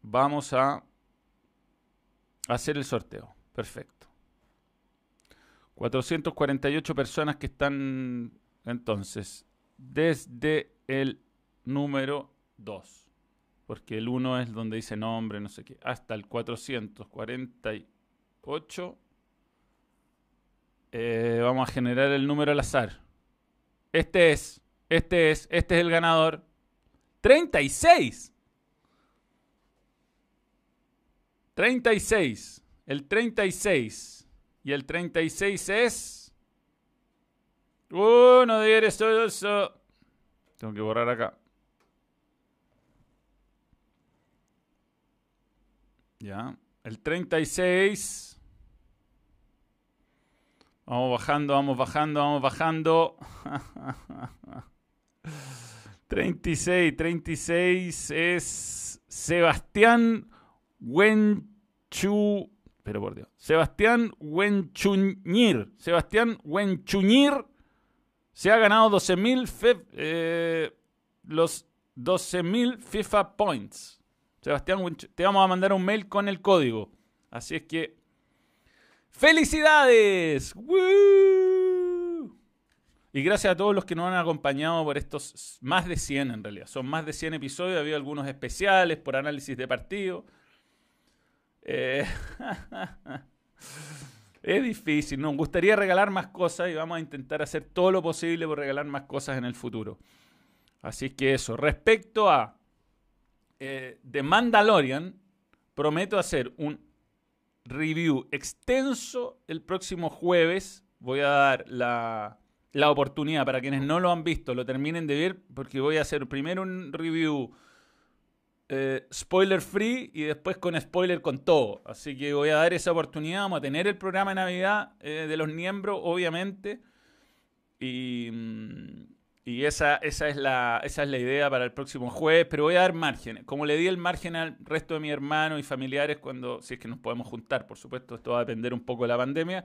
vamos a hacer el sorteo. Perfecto. 448 personas que están entonces desde el número 2. Porque el 1 es donde dice nombre, no sé qué. Hasta el 448. Eh, vamos a generar el número al azar. Este es, este es, este es el ganador. 36. 36. El 36. Y el 36 es... Uno de eso. Tengo que borrar acá. Ya. El 36. Vamos bajando, vamos bajando, vamos bajando. *laughs* 36, 36 es Sebastián Wenchu. Pero por Dios. Sebastián Wenchuñir. Sebastián Wenchuñir se ha ganado 12.000 eh, los 12.000 FIFA Points. Sebastián, te vamos a mandar un mail con el código. Así es que. ¡Felicidades! Y gracias a todos los que nos han acompañado por estos más de 100 en realidad. Son más de 100 episodios. Ha habido algunos especiales por análisis de partido. Eh, *laughs* es difícil, nos gustaría regalar más cosas y vamos a intentar hacer todo lo posible por regalar más cosas en el futuro. Así que eso, respecto a eh, The Mandalorian, prometo hacer un review extenso el próximo jueves. Voy a dar la, la oportunidad para quienes no lo han visto, lo terminen de ver, porque voy a hacer primero un review eh, spoiler free y después con spoiler con todo. Así que voy a dar esa oportunidad. Vamos a tener el programa de Navidad eh, de los miembros, obviamente. Y, mm, Y esa, esa, es la, esa es la idea para el próximo jueves, pero voy a dar margen. Como le di el margen al resto de mis hermanos y familiares cuando, si es que nos podemos juntar, por supuesto, esto va a depender un poco de la pandemia,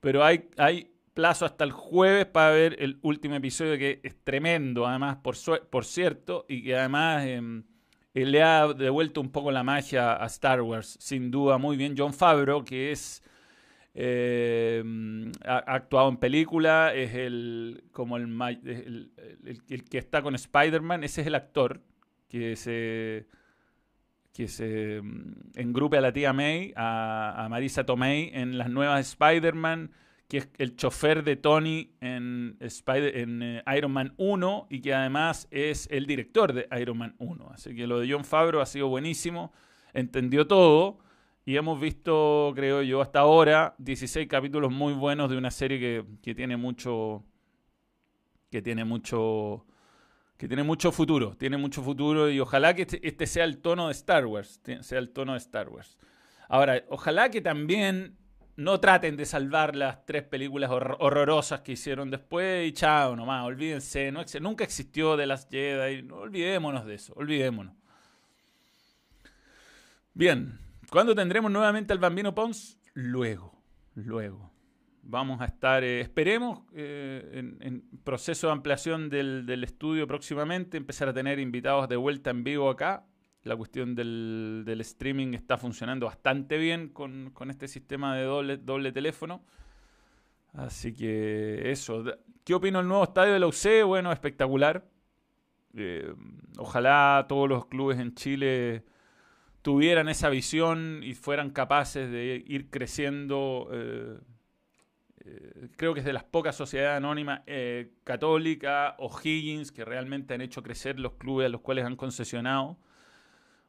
pero hay, hay plazo hasta el jueves para ver el último episodio que es tremendo, además, por, por cierto, y que además em, le ha devuelto un poco la magia a Star Wars, sin duda, muy bien. John Favreau, que es eh, ha, actuado en película, es el como el, el, que está con Spider-Man, ese es el actor que se que se mm, engrupe a la tía May, a, Marisa Tomei en las nuevas Spider-Man, que es el chofer de Tony en, Spider en eh, Iron Man 1 y que además es el director de Iron Man 1. Así que lo de John Favreau ha sido buenísimo, entendió todo y hemos visto, creo yo, hasta ahora 16 capítulos muy buenos de una serie que, tiene mucho. que tiene mucho. que tiene mucho futuro. Tiene mucho futuro. Y ojalá que este, este sea el tono de Star Wars. Sea el tono de Star Wars. Ahora, ojalá que también no traten de salvar las tres películas horrorosas que hicieron después y chao nomás, olvídense, nunca existió de las Jedi, no, olvidémonos de eso, olvidémonos. Bien, ¿Cuándo tendremos nuevamente al Bambino Pons? Luego, luego. Vamos a estar, eh, esperemos, eh, en, proceso de ampliación del, estudio próximamente, empezar a tener invitados de vuelta en vivo acá. La cuestión del, streaming está funcionando bastante bien con, este sistema de doble, teléfono. Así que eso. ¿Qué opino del nuevo estadio de la UC? Bueno, espectacular. Eh, ojalá todos los clubes en Chile tuvieran esa visión y fueran capaces de ir creciendo. Eh, eh, creo que es de las pocas sociedades anónimas eh, católica o Higgins que realmente han hecho crecer los clubes a los cuales han concesionado.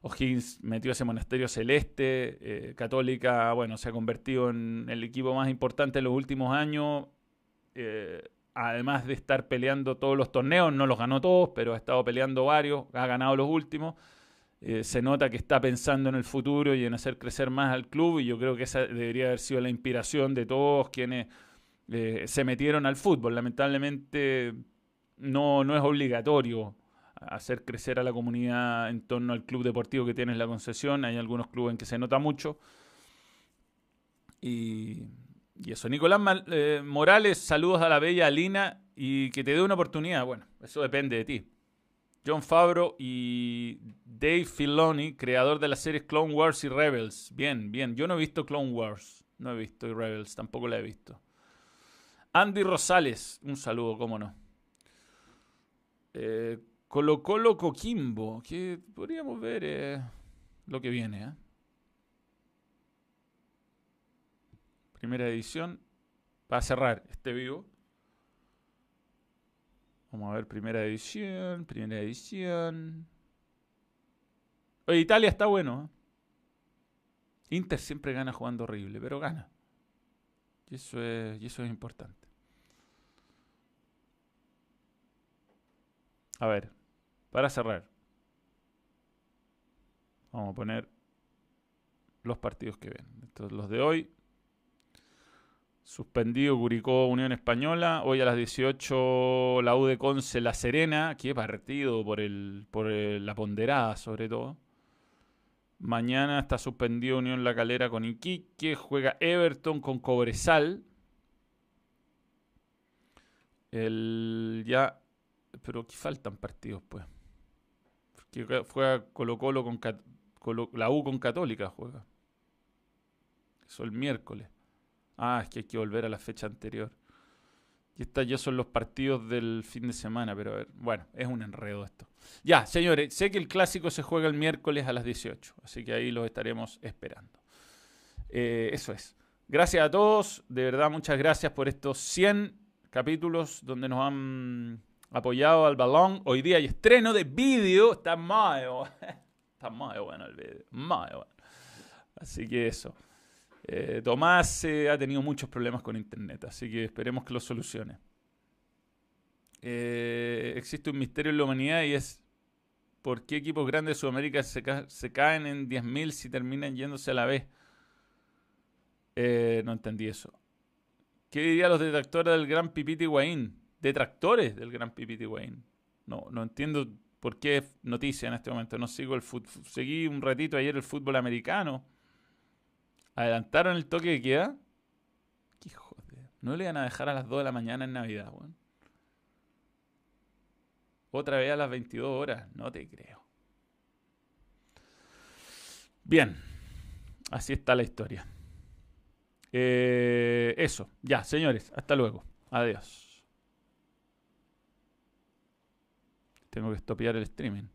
O'Higgins metió ese monasterio celeste, católica, bueno, se ha convertido en el equipo más importante en los últimos años. además de estar peleando todos los torneos, no los ganó todos, pero ha estado peleando varios, ha ganado los últimos. Eh, se nota que está pensando en el futuro y en hacer crecer más al club y yo creo que esa debería haber sido la inspiración de todos quienes eh, se metieron al fútbol. Lamentablemente no, no es obligatorio hacer crecer a la comunidad en torno al club deportivo que tienes la concesión. Hay algunos clubes en que se nota mucho. Y, eso. Nicolás eh, Morales, saludos a la bella Alina y que te dé una oportunidad. Bueno, eso depende de ti. John Favreau y Dave Filoni, creador de las series Clone Wars y Rebels. Bien, bien. Yo no he visto Clone Wars. No he visto y Rebels. Tampoco la he visto. Andy Rosales. Un saludo, cómo no. Eh, Colo Colo Coquimbo. Que podríamos ver eh, lo que viene. ¿eh? Primera edición. Para cerrar este vivo. Vamos a ver primera edición, primera edición. Oye, Italia está bueno. ¿eh? Inter siempre gana jugando horrible, pero gana. Y eso es, y eso es importante. A ver, para cerrar. Vamos a poner los partidos que ven. Estos, los de hoy. Suspendido Curicó Unión Española. Hoy a las 18 la U de Conce La Serena. Qué partido por, el, por la ponderada sobre todo. Mañana está suspendido Unión La Calera con Iquique. Juega Everton con Cobresal. El ya. Pero aquí faltan partidos, pues. Juega Colo Colo con la U con Católica juega. Eso el miércoles. Ah, es que hay que volver a la fecha anterior. Y estos ya son los partidos del fin de semana, pero a ver, bueno, es un enredo esto. Ya, señores, sé que el clásico se juega el miércoles a las 18, así que ahí los estaremos esperando. Eh, eso es. Gracias a todos, de verdad muchas gracias por estos 100 capítulos donde nos han apoyado al balón. Hoy día hay estreno de vídeo, está muy bueno, *laughs* está muy bueno el vídeo. Así que eso. Eh, Tomás eh, ha tenido muchos problemas con Internet, así que esperemos que lo solucione. Eh, existe un misterio en la humanidad y es por qué equipos grandes de Sudamérica se, caen en 10.000 si terminan yéndose a la vez. no entendí eso. ¿Qué dirían los detractores del gran Pipiti Higuaín? Detractores del Gran PPT Wayne. No, no entiendo por qué es noticia en este momento. No sigo el fútbol. Seguí un ratito ayer el fútbol americano. Adelantaron el toque de queda. ¿Qué joder? No le iban a dejar a las 2 de la mañana en Navidad, weón. Otra vez a las 22 horas. No te creo. Bien. Así está la historia. Eh, eso. Ya, señores. Hasta luego. Adiós. Tengo que estopiar el streaming.